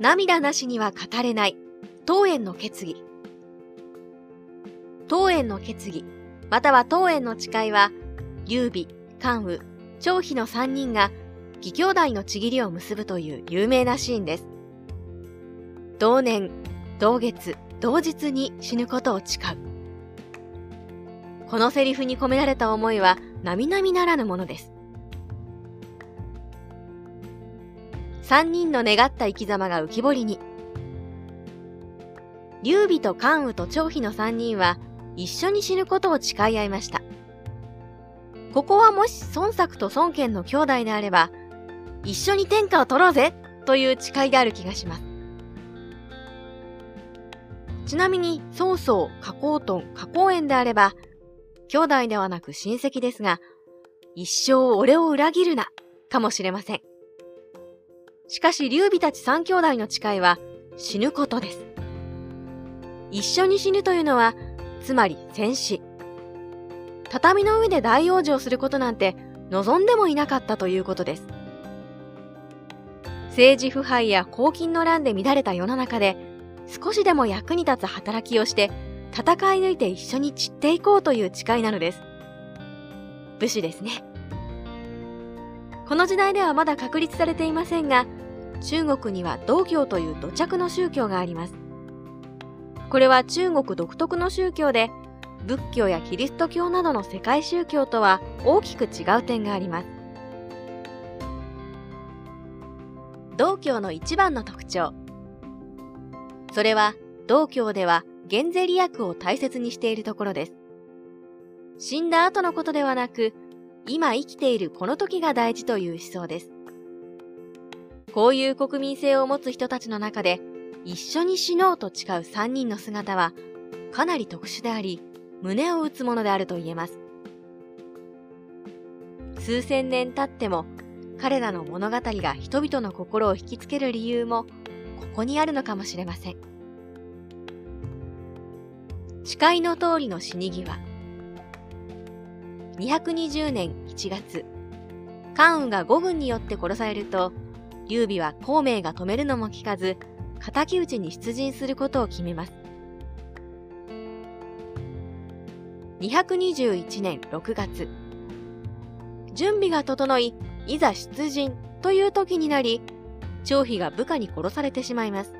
涙なしには語れない、当園の決議。当園の決議、または当園の誓いは、劉備、関羽、張飛の3人が義兄弟のちぎりを結ぶという有名なシーンです。同年、同月、同日に死ぬことを誓う。このセリフに込められた思いは並々ならぬものです。三人の願った生き様が浮き彫りに。劉備と関羽と張飛の三人は一緒に死ぬことを誓い合いました。ここはもし孫作と孫権の兄弟であれば、一緒に天下を取ろうぜという誓いである気がします。ちなみに、曹操、加工トン、加工園であれば、兄弟ではなく親戚ですが、一生俺を裏切るな、かもしれません。しかし、劉備たち三兄弟の誓いは、死ぬことです。一緒に死ぬというのは、つまり戦死。畳の上で大往生することなんて望んでもいなかったということです。政治腐敗や公金の乱で乱れた世の中で、少しでも役に立つ働きをして、戦い抜いて一緒に散っていこうという誓いなのです。武士ですね。この時代ではまだ確立されていませんが、中国には道教という土着の宗教があります。これは中国独特の宗教で、仏教やキリスト教などの世界宗教とは大きく違う点があります。道教の一番の特徴。それは、道教では減税利益を大切にしているところです。死んだ後のことではなく、今生きているこの時が大事という思想です。こういう国民性を持つ人たちの中で、一緒に死のうと誓う3人の姿は、かなり特殊であり、胸を打つものであると言えます。数千年経っても、彼らの物語が人々の心を引きつける理由も、ここにあるのかもしれません。誓いの通りの死に際。220年1月、関羽が五軍によって殺されると、劉備は孔明が止めるのも聞かず、敵討ちに出陣することを決めます。221年6月、準備が整い、いざ出陣という時になり、張飛が部下に殺されてしまいます。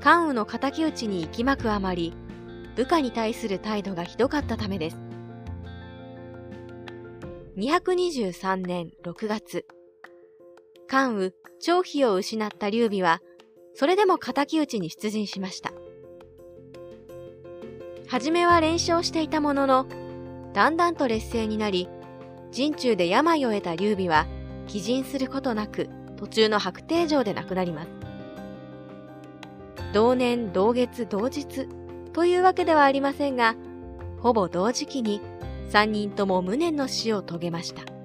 関羽の敵討ちに行きまくあまり、部下に対する態度がひどかったためです。223年6月、関羽、張飛を失った劉備は、それでも敵討ちに出陣しました。はじめは連勝していたものの、だんだんと劣勢になり、陣中で病を得た劉備は、帰陣することなく、途中の白帝城で亡くなります。同年同月同日というわけではありませんが、ほぼ同時期に3人とも無念の死を遂げました。